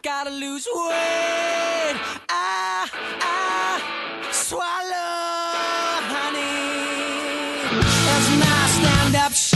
I gotta lose weight. I, I swallow honey. That's my stand-up show.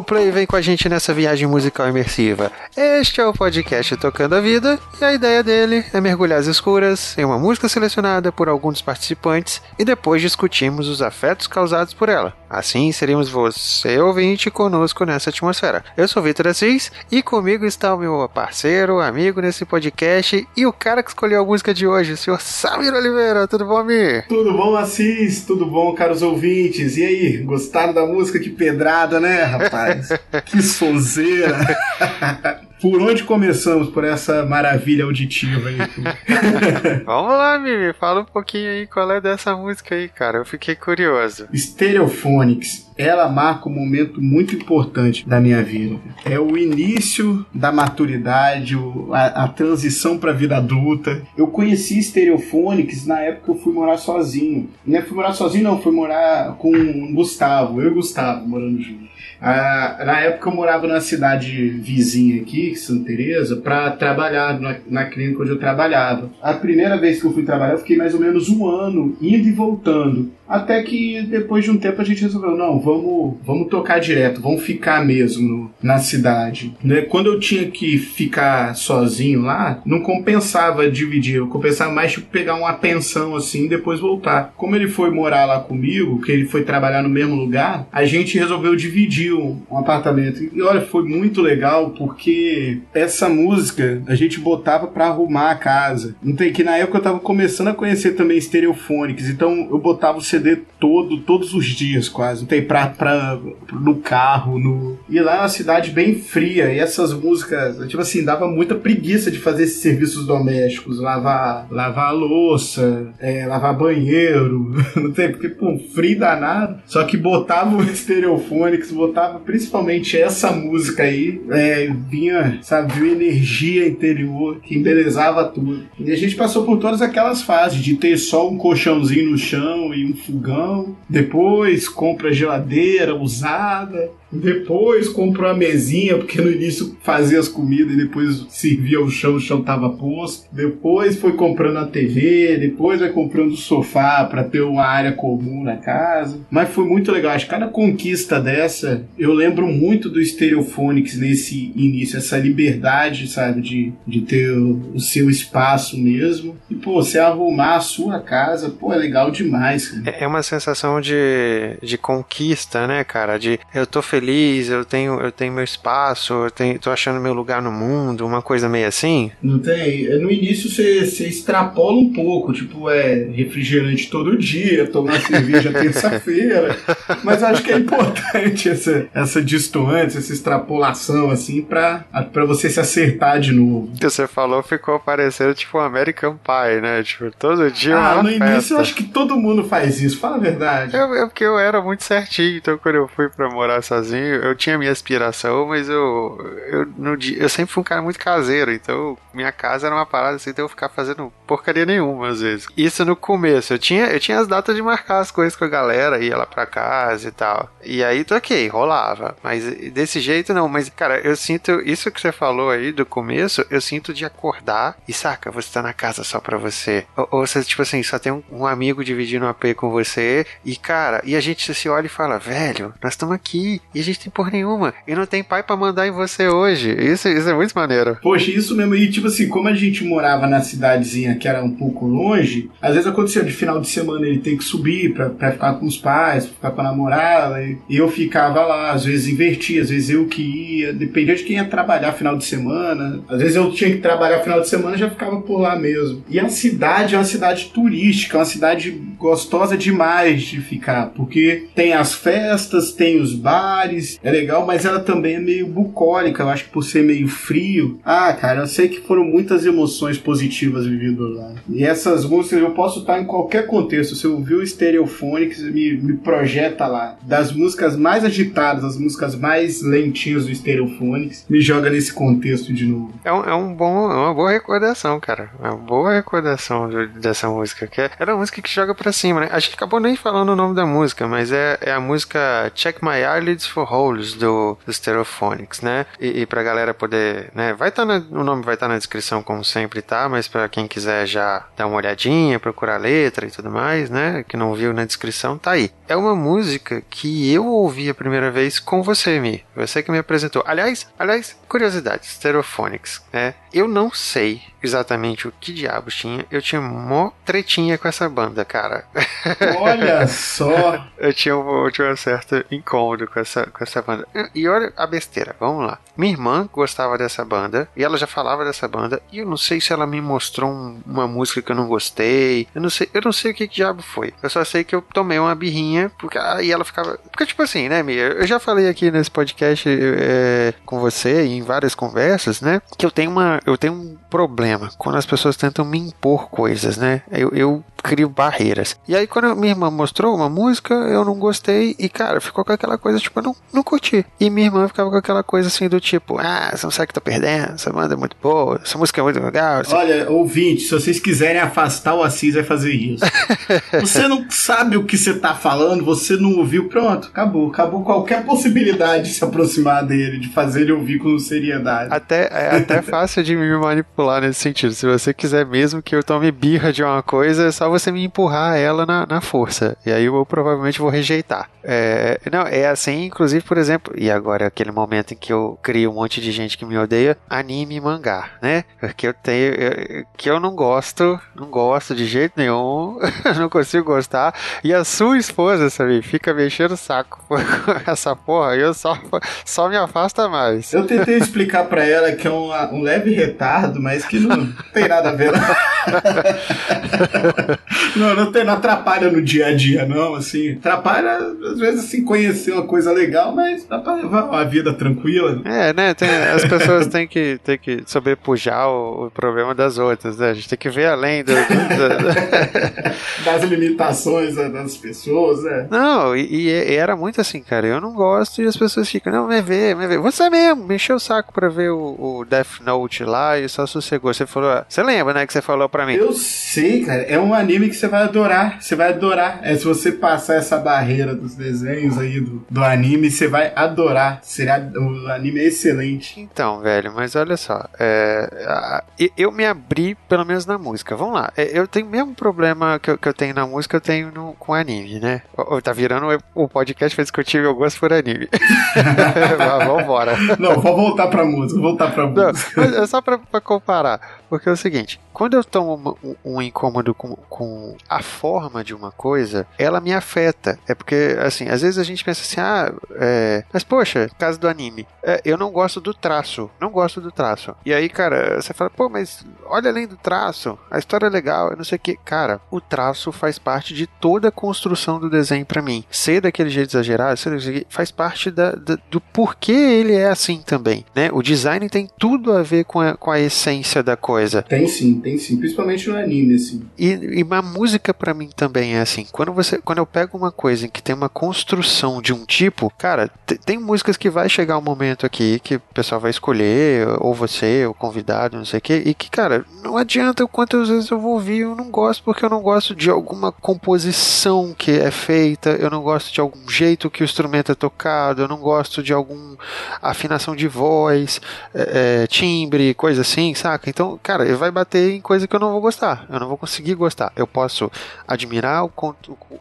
Play e vem com a gente nessa viagem musical imersiva. Este é o podcast Tocando a Vida e a ideia dele é mergulhar as escuras em uma música selecionada por alguns dos participantes e depois discutimos os afetos causados por ela. Assim seremos você ouvinte conosco nessa atmosfera. Eu sou Vitor Assis e comigo está o meu parceiro, amigo nesse podcast e o cara que escolheu a música de hoje, o senhor Samir Oliveira. Tudo bom, Mi? Tudo bom, Assis? Tudo bom, caros ouvintes? E aí, gostaram da música? Que pedrada, né, rapaz? Rapaz. que sonzeira. Por onde começamos por essa maravilha auditiva aí? Vamos lá, Mimi, fala um pouquinho aí qual é dessa música aí, cara. Eu fiquei curioso. Stereophonics. Ela marca um momento muito importante da minha vida. É o início da maturidade, a, a transição para a vida adulta. Eu conheci Stereophonics na época que eu fui morar sozinho. Não é fui morar sozinho, não, fui morar com o Gustavo, eu e o Gustavo morando juntos. Ah, na época eu morava numa cidade vizinha aqui, Santa Teresa, para trabalhar na, na, clínica onde eu trabalhava. A primeira vez que eu fui trabalhar, eu fiquei mais ou menos um ano indo e voltando. Até que depois de um tempo a gente resolveu, não, vamos, vamos tocar direto, vamos ficar mesmo na cidade. Né? Quando eu tinha que ficar sozinho lá, não compensava dividir, eu compensava mais tipo, pegar uma pensão assim e depois voltar. Como ele foi morar lá comigo, que ele foi trabalhar no mesmo lugar, a gente resolveu dividir um, apartamento. E olha, foi muito legal porque essa música a gente botava para arrumar a casa. Não tem que na época eu tava começando a conhecer também Stereophonics, então eu botava o CD todo, todos os dias quase. Tem pra, pra, no carro, no... E lá é uma cidade bem fria, e essas músicas, tipo assim, dava muita preguiça de fazer esses serviços domésticos, lavar, lavar louça, é, lavar banheiro, não tem, porque, pô, frio danado. Só que botava o Stereophonics, botava principalmente essa música aí, é, vinha, sabe, uma energia interior que embelezava tudo. E a gente passou por todas aquelas fases de ter só um colchãozinho no chão e um fogão, depois compra geladeira usada, depois comprou a mesinha, porque no início fazia as comidas e depois servia o chão, o chão tava posto. Depois foi comprando a TV, depois vai comprando o sofá para ter uma área comum na casa. Mas foi muito legal. Acho que cada conquista dessa, eu lembro muito do Stereophonics nesse início, essa liberdade, sabe, de, de ter o, seu espaço mesmo. E, pô, você arrumar a sua casa, pô, é legal demais. É, é uma sensação de, de conquista, né, cara? De eu tô feliz feliz, eu tenho, eu tenho meu espaço, eu tenho, tô achando meu lugar no mundo, uma coisa meio assim? Não tem. No início você, você extrapola um pouco, tipo, é refrigerante todo dia, tomar cerveja terça-feira. Mas acho que é importante essa, essa distância, essa extrapolação, assim, pra, pra você se acertar de novo. O que você falou ficou parecendo tipo um American Pie, né? Tipo, todo dia. Ah, no festa. início eu acho que todo mundo faz isso, fala a verdade. É porque eu era muito certinho, então quando eu fui pra morar sozinho, sozinho, eu tinha minha aspiração, mas eu, eu, no dia, eu sempre fui um cara muito caseiro, então minha casa era uma parada assim, então eu ficar fazendo porcaria nenhuma às vezes. Isso no começo, eu tinha, eu tinha as datas de marcar as coisas com a galera, ia lá pra casa e tal. E aí, ok, rolava. Mas desse jeito não, mas cara, eu sinto, isso que você falou aí do começo, eu sinto de acordar e saca, você tá na casa só pra você. Ou, ou você, tipo assim, só tem um, um amigo dividindo um AP com você e cara, e a gente se olha e fala, velho, nós estamos aqui e a gente tem porra nenhuma. E não tem pai para mandar em você hoje. Isso, isso é muito maneiro. Poxa, isso mesmo. E tipo assim, como a gente morava na cidadezinha que era um pouco longe, às vezes acontecia de final de semana ele tem que subir pra, pra ficar com os pais, pra ficar com a namorada. E eu ficava lá, às vezes invertia, às vezes eu que ia, dependia de quem ia trabalhar final de semana. Às vezes eu tinha que trabalhar final de semana já ficava por lá mesmo. E a cidade é uma cidade turística, é uma cidade gostosa demais de ficar, porque tem as festas, tem os bares é legal, mas ela também é meio bucólica, eu acho que por ser meio frio. Ah, cara, eu sei que foram muitas emoções positivas vividas lá. E essas músicas eu posso estar em qualquer contexto. Se eu ouvir o Stereophonics, me, me projeta lá. Das músicas mais agitadas, as músicas mais lentinhas do Stereophonics, me joga nesse contexto de novo. É, um, é um bom, é uma boa recordação, cara. É uma boa recordação dessa música. Que é, era uma música que joga pra cima, né? A gente acabou nem falando o nome da música, mas é, é a música Check My Eyelids for Holes do, do Stereophonics, né? E, e pra galera poder, né? Vai estar tá o nome vai estar tá na descrição como sempre tá, mas para quem quiser já dar uma olhadinha, procurar a letra e tudo mais, né? Que não viu na descrição, tá aí. É uma música que eu ouvi a primeira vez com você, Mi. Você que me apresentou. Aliás, aliás, curiosidade, Stereophonics, né? Eu não sei exatamente o que diabos tinha. Eu tinha mó tretinha com essa banda, cara. Olha só! eu, tinha um, eu tinha um certo incômodo com essa, com essa banda. E olha a besteira, vamos lá. Minha irmã gostava dessa banda, e ela já falava dessa banda, e eu não sei se ela me mostrou um, uma música que eu não gostei. Eu não sei, eu não sei o que, que diabo foi. Eu só sei que eu tomei uma birrinha, porque aí ela ficava. Porque, tipo assim, né, Mia? Eu já falei aqui nesse podcast é, com você, em várias conversas, né? Que eu tenho uma. Eu tenho um problema problema quando as pessoas tentam me impor coisas, né? Eu, eu crio barreiras. E aí, quando minha irmã mostrou uma música, eu não gostei e, cara, ficou com aquela coisa, tipo, eu não, não curti. E minha irmã ficava com aquela coisa assim do tipo, ah, você não sabe que tá perdendo, essa banda é muito boa, essa música é muito legal. Olha, ouvinte, se vocês quiserem afastar o Assis, vai fazer isso. você não sabe o que você tá falando, você não ouviu, pronto, acabou. Acabou qualquer possibilidade de se aproximar dele, de fazer ele ouvir com seriedade. Até, é até fácil de me manipular nesse sentido. Se você quiser mesmo que eu tome birra de uma coisa, é só você me empurrar ela na, na força. E aí eu provavelmente vou rejeitar. É, não, é assim, inclusive, por exemplo, e agora é aquele momento em que eu crio um monte de gente que me odeia, anime e mangá, né? Porque eu tenho. Eu, que eu não gosto, não gosto de jeito nenhum, não consigo gostar. E a sua esposa, sabe, fica mexendo o saco com essa porra, eu só, só me afasta mais. Eu tentei explicar para ela que é um, um leve retardo, mas que não tem nada a ver. não, não, tem, não atrapalha no dia a dia, não, assim. Atrapalha, às vezes, assim, conhecer uma coisa legal, mas dá pra levar uma vida tranquila. É, né? Tem, as pessoas têm que, têm que sobrepujar o, o, problema das outras, né? A gente tem que ver além do, do, das limitações né, das pessoas, né? Não, e, e, era muito assim, cara. Eu não gosto e as pessoas ficam, não, me vê, me vê. Você mesmo, me encheu o saco pra ver o, o Death Note lá e só sossegou. Você falou, você lembra, né, que você falou pra mim? Eu sei, cara. É um anime que você vai adorar. Você vai adorar. É, se você passar essa barreira dos desenhos aí do, do anime, você vai adorar. Será, o anime é excelente. Então, velho, mas olha só. É, eu me abri, pelo menos na música. Vamos lá. É, eu tenho o mesmo problema que eu, que eu tenho na música, eu tenho no, com anime, né? Tá virando o podcast pra discutir meu gosto por anime. Vamos embora. Não, vou voltar pra música. Voltar pra música. Não, é só pra, pra comparar. Porque é o seguinte, quando eu tomo um, um incômodo com, com, a forma de uma coisa, ela me afeta. É porque, assim, às vezes a gente pensa assim, ah, é, mas poxa, caso do anime, é, eu não gosto do traço, não gosto do traço. E aí, cara, você fala, pô, mas olha além do traço, a história é legal, eu não sei o que. Cara, o traço faz parte de toda a construção do desenho para mim. Ser daquele jeito exagerado, ser faz parte da, da, do porquê ele é assim também, né? O design tem tudo a ver com a, com a essência da coisa coisa. Tem sim, tem sim, principalmente no anime, assim. E, e a música para mim também é assim. Quando você, quando eu pego uma coisa em que tem uma construção de um tipo, cara, tem músicas que vai chegar um momento aqui que o pessoal vai escolher, ou você, o convidado, não sei o que, e que, cara, não adianta quantas vezes eu vou ouvir, eu não gosto porque eu não gosto de alguma composição que é feita, eu não gosto de algum jeito que o instrumento é tocado, eu não gosto de alguma afinação de voz, é, é, timbre, coisa assim, saca? Então, cara, cara, ele vai bater em coisa que eu não vou gostar. Eu não vou conseguir gostar. Eu posso admirar o,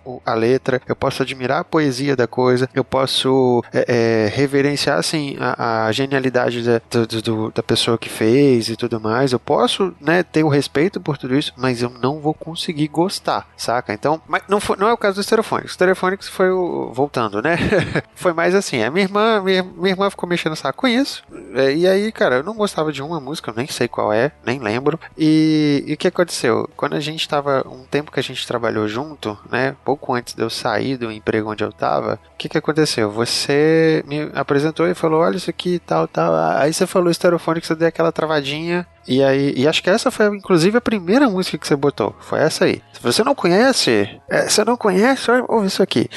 o, a letra, eu posso admirar a poesia da coisa, eu posso é, é, reverenciar assim a, a genialidade da, do, do, da pessoa que fez e tudo mais. Eu posso, né, ter o respeito por tudo isso, mas eu não vou conseguir gostar, saca? Então, mas não, foi, não é o caso do Stereophonics. O Stereophonics foi o. voltando, né? foi mais assim. A minha irmã, minha, minha irmã ficou mexendo o saco com isso. É, e aí, cara, eu não gostava de uma música, eu nem sei qual é, nem lembro. E, o que aconteceu? Quando a gente estava um tempo que a gente trabalhou junto, né? Pouco antes de eu sair do emprego onde eu estava, o que, que aconteceu? Você me apresentou e falou: olha isso aqui, tal, tal. Aí você falou estereofone que você deu aquela travadinha. E aí, e acho que essa foi inclusive a primeira música que você botou. Foi essa aí. Se você não conhece, é, você não conhece, ouve isso aqui.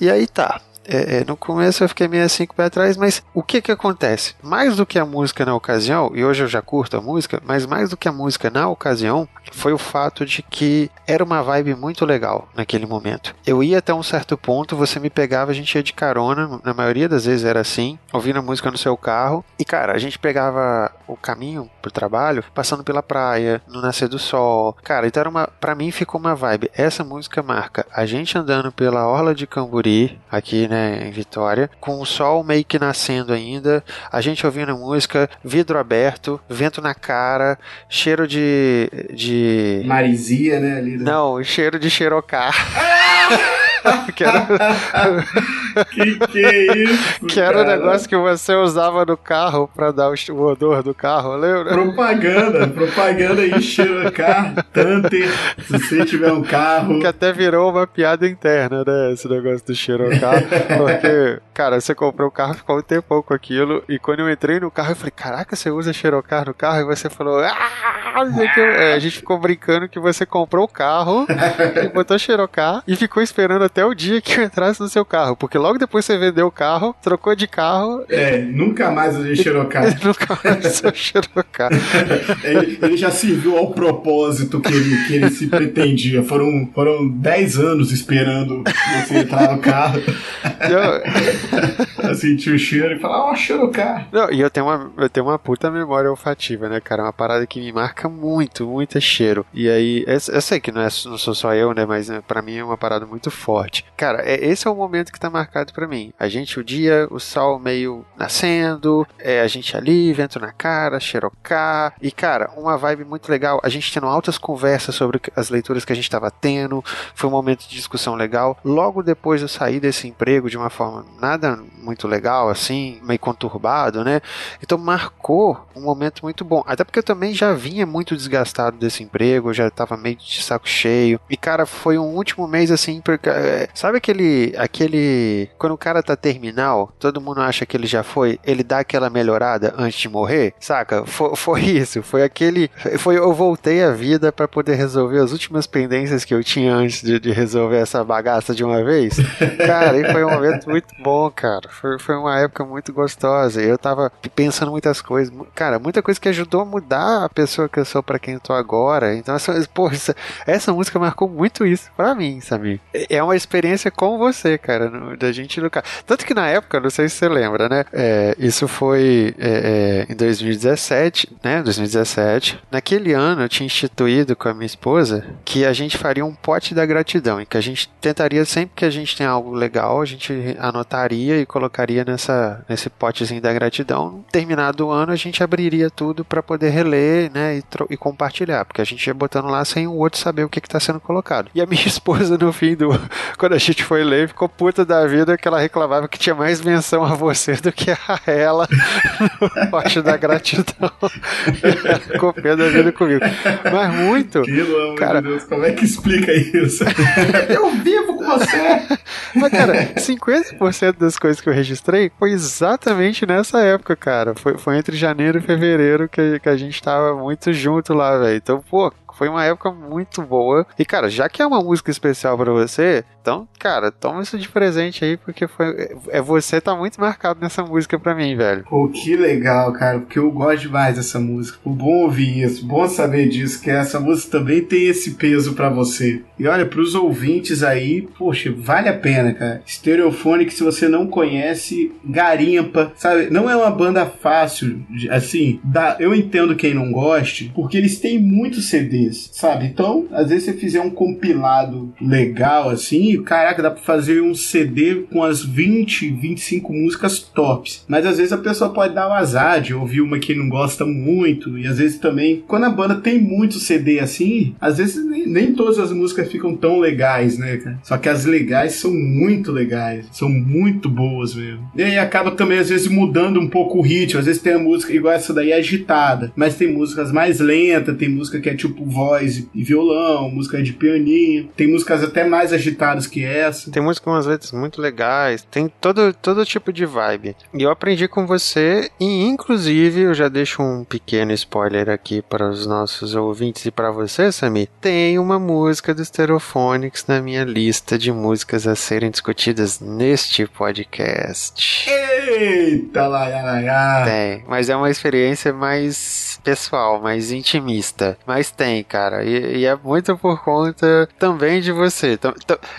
E aí tá é, é, no começo eu fiquei meio assim com o pé atrás, mas o que que acontece? Mais do que a música na ocasião, e hoje eu já curto a música, mas mais do que a música na ocasião, foi o fato de que era uma vibe muito legal naquele momento. Eu ia até um certo ponto, você me pegava, a gente ia de carona, na maioria das vezes era assim, ouvindo a música no seu carro, e cara, a gente pegava o caminho pro trabalho, passando pela praia, no nascer do sol. Cara, então era uma, pra mim ficou uma vibe. Essa música marca a gente andando pela orla de Camburi, aqui, né, em Vitória, com o sol meio que nascendo ainda, a gente ouvindo música, vidro aberto, vento na cara, cheiro de. de... Marizia, né? Ali, né? Não, cheiro de xerocar. que era... que que é isso? Que era o negócio que você usava no carro pra dar o odor do carro, lembra? Propaganda, propaganda aí, xerocar, Tanter, se você tiver um carro. Que até virou uma piada interna, né? Esse negócio do xerocar. Porque, cara, você comprou o carro, ficou um tempão com aquilo, e quando eu entrei no carro, eu falei, caraca, você usa xerocar no carro? E você falou, ah! É, a gente ficou brincando que você comprou o carro, e botou xerocar, e ficou esperando até o dia que eu entrasse no seu carro, porque logo depois você vendeu o carro, trocou de carro. É, nunca mais usei Xerocar. nunca mais usou Xerocar. ele, ele, já serviu ao propósito que ele, que ele se pretendia. Foram, foram 10 anos esperando você entrar no carro. Eu... Sentir o cheiro e falar, ó, oh, Xerocar. Não, e eu tenho, uma, eu tenho uma puta memória olfativa, né, cara? Uma parada que me marca muito, muito é cheiro. E aí, eu, eu sei que não, é, não sou só eu, né, mas né, pra mim é uma parada muito forte Cara, é, esse é o momento que tá marcado para mim. A gente, o dia, o sol meio nascendo, é, a gente ali, vento na cara, xerocá. E, cara, uma vibe muito legal. A gente tendo altas conversas sobre as leituras que a gente tava tendo. Foi um momento de discussão legal. Logo depois eu saí desse emprego de uma forma nada muito legal, assim, meio conturbado, né? Então marcou um momento muito bom. Até porque eu também já vinha muito desgastado desse emprego, já tava meio de saco cheio. E, cara, foi um último mês assim, porque, é, sabe aquele. aquele. Quando o cara tá terminal, todo mundo acha que ele já foi, ele dá aquela melhorada antes de morrer, saca? Foi, foi isso, foi aquele. Foi eu voltei à vida para poder resolver as últimas pendências que eu tinha antes de, de resolver essa bagaça de uma vez. Cara, e foi um momento muito bom, cara. Foi, foi uma época muito gostosa. Eu tava pensando muitas coisas. Cara, muita coisa que ajudou a mudar a pessoa que eu sou para quem eu tô agora. Então, essa, porra, essa, essa, música marcou muito isso para mim, sabe? É uma experiência com você, cara, no, da gente no carro. Tanto que na época, não sei se você lembra, né? É, isso foi é, é, em 2017, né? 2017. Naquele ano eu tinha instituído com a minha esposa que a gente faria um pote da gratidão e que a gente tentaria sempre que a gente tem algo legal, a gente anotaria e colocaria nessa, nesse potezinho da gratidão. Terminado o ano, a gente abriria tudo para poder reler, né, e, e, compartilhar, porque a gente ia botando lá sem o outro saber o que está sendo colocado. E a minha esposa, no fim do. Quando a gente foi ler, ficou puta da vida que ela reclamava que tinha mais menção a você do que a ela no pote da gratidão. ficou pé da vida comigo. Mas muito. Pelo amor cara, de Deus, como é que explica isso? Eu vivo com você! Mas, cara, 50% das coisas que eu registrei foi exatamente nessa época, cara. Foi, foi entre janeiro e fevereiro que, que a gente tava muito junto lá, velho. Então, pô, foi uma época muito boa. E, cara, já que é uma música especial para você, então, cara, toma isso de presente aí, porque foi, é você tá muito marcado nessa música pra mim, velho. Pô, que legal, cara, porque eu gosto demais dessa música. Pô, bom ouvir isso, bom saber disso, que essa música também tem esse peso para você. E olha, pros ouvintes aí, poxa, vale a pena, cara. Stereophonic, se você não conhece, garimpa, sabe? Não é uma banda fácil, assim, dá, eu entendo quem não goste, porque eles têm muitos CDs, sabe? Então, às vezes você fizer um compilado legal, assim, caraca, dá pra fazer um CD com as 20, 25 músicas tops. Mas às vezes a pessoa pode dar o azar de ouvir uma que não gosta muito, e às vezes também, quando a banda tem muito CD assim, às vezes nem, nem todas as músicas ficam tão legais, né, cara? Só que as legais são muito legais, são muito boas mesmo. E aí acaba também, às vezes, mudando um pouco o ritmo. Às vezes tem a música igual essa daí agitada, mas tem músicas mais lentas, tem música que é tipo voz e violão, música de pianinho, tem músicas até mais agitadas que essa. Tem músicas com umas letras muito legais, tem todo, todo tipo de vibe. E eu aprendi com você, e inclusive eu já deixo um pequeno spoiler aqui para os nossos ouvintes e para você, Sami. Tem uma música do Stereophonics na minha lista de músicas a serem discutidas neste podcast. Eita, lá, lá, lá. Tem, mas é uma experiência mais pessoal, mais intimista. Mas tem, cara, e, e é muito por conta também de você. Então,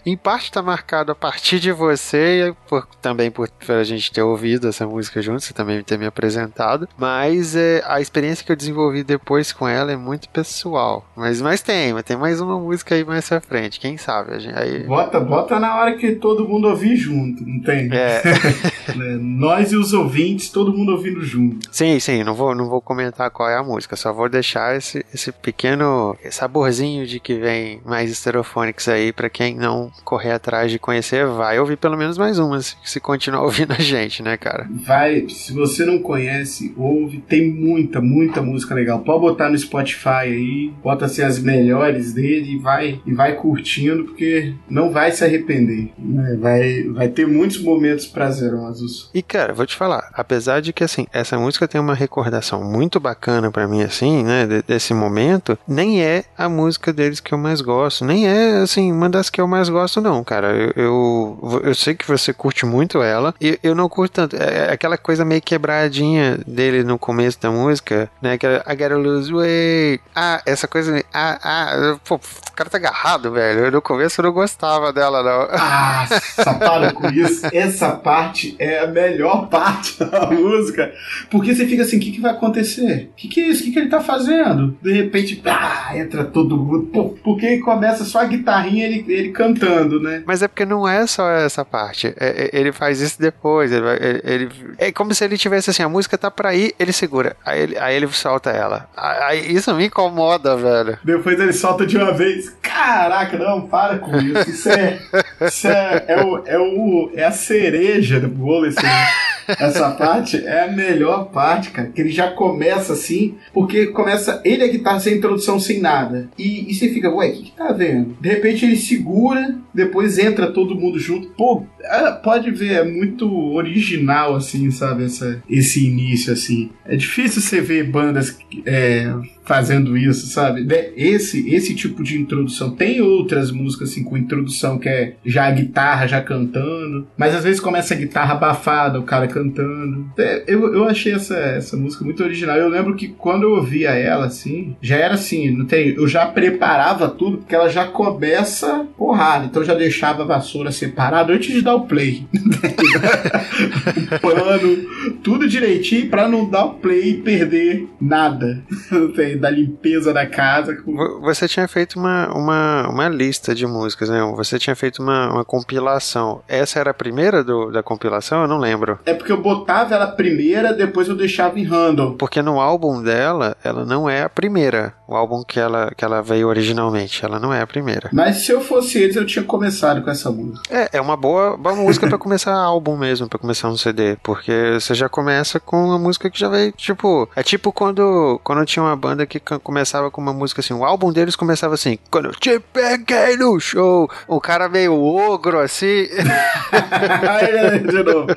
em parte tá marcado a partir de você e por, também por, por, a gente ter ouvido essa música junto, você também ter me apresentado. Mas é, a experiência que eu desenvolvi depois com ela é muito pessoal. Mas, mas tem, mas tem mais uma música aí mais pra frente, quem sabe? A gente, aí... Bota, bota na hora que todo mundo ouvir junto, não tem? É. é. Nós e os ouvintes, todo mundo ouvindo junto. Sim, sim, não vou, não vou comentar qual é a música, só vou deixar esse, esse pequeno saborzinho de que vem mais estereofônicos aí para quem não correr atrás de conhecer, vai ouvir pelo menos mais uma, se, se continuar ouvindo a gente, né, cara? Vai, se você não conhece, ouve, tem muita, muita música legal. Pode botar no Spotify aí, bota assim as melhores dele e vai, e vai curtindo, porque não vai se arrepender. Né? Vai, vai ter muitos momentos prazerosos. E, cara, vou te falar, apesar de que, assim, essa música tem uma recordação muito bacana para mim, assim, né, desse momento, nem é a música deles que eu mais gosto, nem é, assim, uma das que eu mais gosto, não, cara. Eu, eu, eu sei que você curte muito ela, e eu não curto tanto. É, é aquela coisa meio quebradinha dele no começo da música, né, que é I gotta lose weight. Ah, essa coisa, ah, ah, pô, o cara tá agarrado, velho. No começo eu não gostava dela, não. Ah, para com isso. Essa parte é a melhor parte da música. Porque você fica assim, o que, que vai acontecer? O que, que é isso? O que, que ele tá fazendo? De repente, ah, pá, entra todo mundo. Pô, porque começa só a guitarrinha ele, ele cantando, né? Mas é porque não é só essa parte. É, é, ele faz isso depois. Ele, ele, ele, é como se ele tivesse assim: a música tá pra ir, ele segura. Aí ele, aí ele solta ela. Aí, isso me incomoda, velho. Depois ele solta de uma vez. Caraca, não, para com isso. Isso é. Isso é, é, o, é, o, é a cereja do bolo, esse. Essa parte é a melhor parte, cara. Que ele já começa assim, porque começa ele a guitarra sem introdução, sem nada. E, e você fica, ué, o que, que tá vendo? De repente ele segura, depois entra todo mundo junto. Pô, é, pode ver, é muito original, assim, sabe? Essa, esse início, assim. É difícil você ver bandas é, fazendo isso, sabe? Esse, esse tipo de introdução. Tem outras músicas assim com introdução que é já a guitarra já cantando, mas às vezes começa a guitarra abafada, o cara cantando. É, eu, eu achei essa, essa música muito original. Eu lembro que quando eu ouvia ela assim, já era assim, não tem, eu já preparava tudo porque ela já começa porrada, então eu já deixava a vassoura separada antes de dar o play. o pano, tudo direitinho para não dar o play e perder nada. Não tem da limpeza da casa. Você tinha feito uma, uma, uma lista de músicas, né? Você tinha feito uma, uma compilação. Essa era a primeira do, da compilação? Eu não lembro. É porque eu botava ela primeira, depois eu deixava em random. Porque no álbum dela, ela não é a primeira. O álbum que ela, que ela veio originalmente, ela não é a primeira. Mas se eu fosse eles, eu tinha começado com essa música. É, é uma boa, boa música para começar álbum mesmo, para começar um CD. Porque você já começa com uma música que já veio, tipo. É tipo quando, quando tinha uma banda banda que começava com uma música assim. O álbum deles começava assim: Quando eu te peguei no show. O cara meio ogro assim. Olha aí de novo.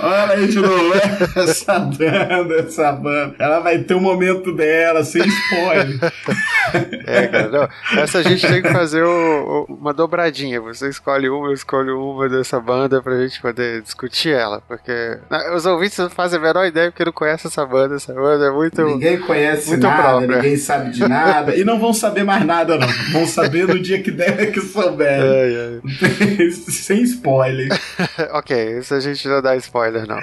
Olha aí de novo. Essa banda, essa banda. Ela vai ter um momento dela, sem spoiler. é, cara. Não. Essa a gente tem que fazer o, o, uma dobradinha. Você escolhe uma, eu escolho uma dessa banda pra gente poder discutir ela. Porque os ouvintes não fazem a menor ideia porque não conhecem essa banda. Essa banda é muito. Ninguém conhece muito nada, ninguém sabe de nada. E não vão saber mais nada, não. Vão saber no dia que der que souber. Sem spoiler. ok, isso a gente não dá spoiler, não.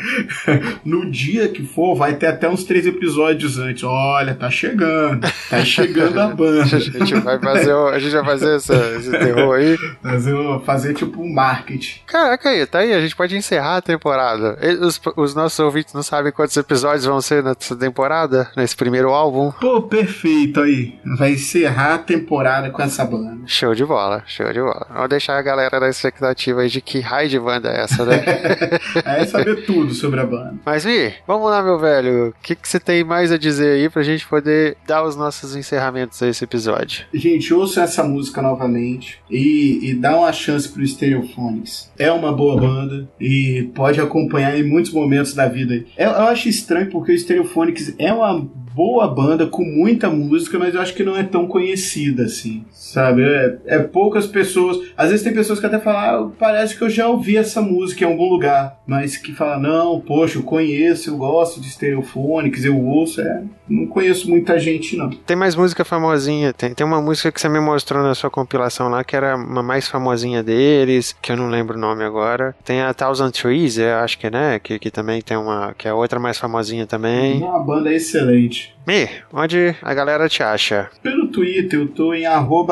no dia que for, vai ter até uns três episódios antes. Olha, tá chegando. Tá chegando a banda. a gente vai fazer, a gente vai fazer essa, esse terror aí. Fazer, fazer tipo um marketing. Caraca, aí, tá aí. A gente pode encerrar a temporada. Os, os nossos ouvintes não sabem quantos episódios vão ser nessa temporada, nesse primeiro álbum. Pô, perfeito aí. Vai encerrar a temporada com essa banda. Show de bola, show de bola. Vamos deixar a galera na expectativa aí de que raio de banda é essa, né? é saber tudo sobre a banda. Mas, Vi, vamos lá, meu velho. O que, que você tem mais a dizer aí pra gente poder dar os nossos encerramentos a esse episódio? Gente, ouça essa música novamente e, e dá uma chance pro Stereophonics. É uma boa banda e pode acompanhar em muitos momentos da vida. Eu, eu acho estranho porque o Stereophonics é uma boa banda com muita música, mas eu acho que não é tão conhecida assim, sabe? É, é poucas pessoas. Às vezes tem pessoas que até falam, ah, parece que eu já ouvi essa música em algum lugar, mas que falam, não, poxa, eu conheço, eu gosto de Stereophonics, eu ouço, é, não conheço muita gente não. Tem mais música famosinha, tem, tem uma música que você me mostrou na sua compilação lá que era uma mais famosinha deles, que eu não lembro o nome agora. Tem a Thousand Trees, eu acho que né, que, que também tem uma, que é outra mais famosinha também. É uma banda excelente. Beijo. Mi, onde a galera te acha? Pelo Twitter, eu tô em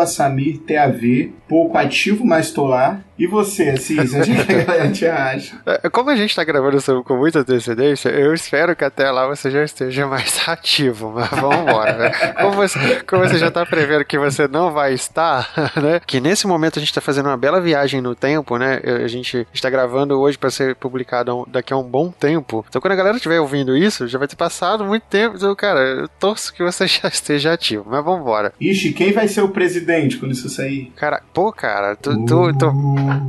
SamirTAV, pouco ativo, mas tô lá. E você, Assis, onde a galera te acha? É, como a gente tá gravando isso com muita antecedência, eu espero que até lá você já esteja mais ativo, mas vamos embora, né? Como você, como você já tá prevendo que você não vai estar, né? Que nesse momento a gente tá fazendo uma bela viagem no tempo, né? A gente está gravando hoje para ser publicado daqui a um bom tempo. Então quando a galera estiver ouvindo isso, já vai ter passado muito tempo. Então, cara, eu torço que você já esteja ativo, mas vamos embora. Ixi, quem vai ser o presidente quando isso sair? Cara, pô, cara, tu, tu, tu,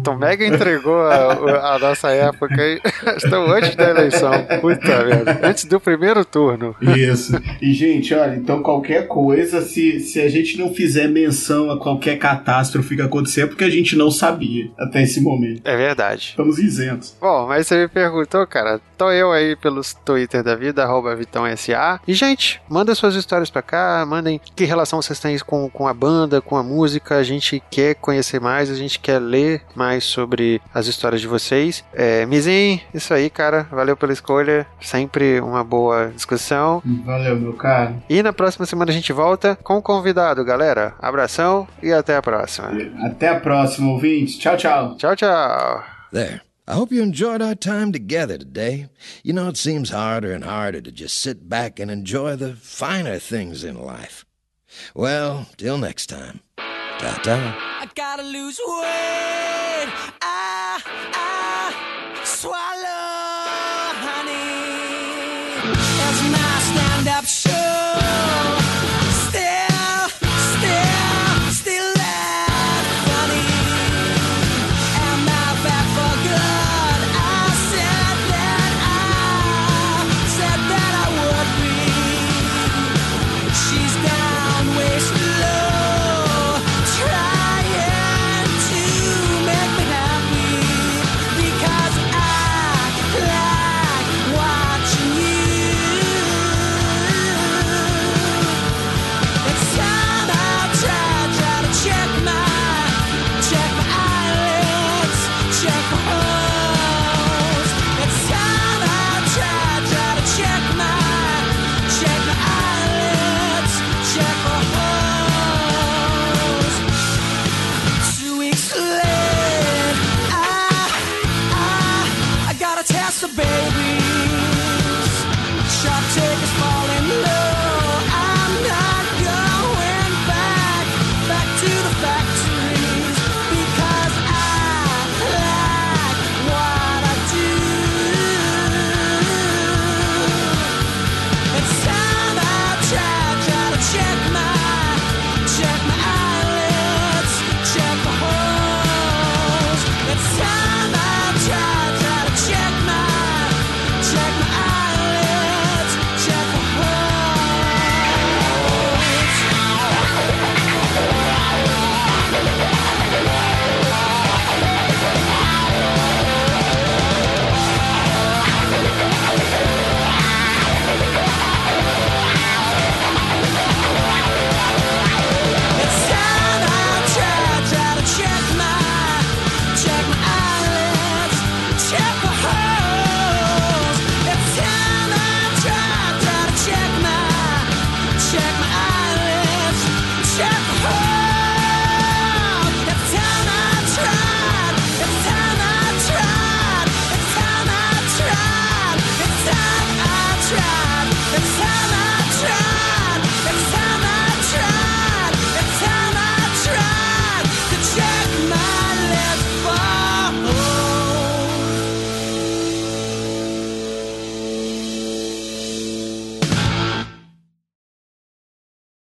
tu mega entregou a, a nossa época aí. Estamos antes da eleição. Puta merda. Antes do primeiro turno. Isso. E, gente, olha, então qualquer coisa, se, se a gente não fizer menção a qualquer catástrofe que acontecer, é porque a gente não sabia até esse momento. É verdade. Estamos isentos. Bom, mas você me perguntou, cara, tô eu aí pelos Twitter da vida, arroba VitãoSA. E, gente, manda suas histórias pra cá, mandem que relação vocês têm com, com a banda, com a música. A gente quer conhecer mais, a gente quer ler mais sobre as histórias de vocês. É, Mizin, isso aí, cara. Valeu pela escolha. Sempre uma boa discussão. Valeu, meu cara. E na próxima semana a gente volta com o convidado, galera. Abração e até a próxima. Até a próxima, ouvintes. Tchau, tchau. Tchau, tchau. There. I hope you enjoyed our time together today. You know, it seems harder and harder to just sit back and enjoy the finer things in life. Well, till next time. Ta ta. I gotta lose weight. Swear.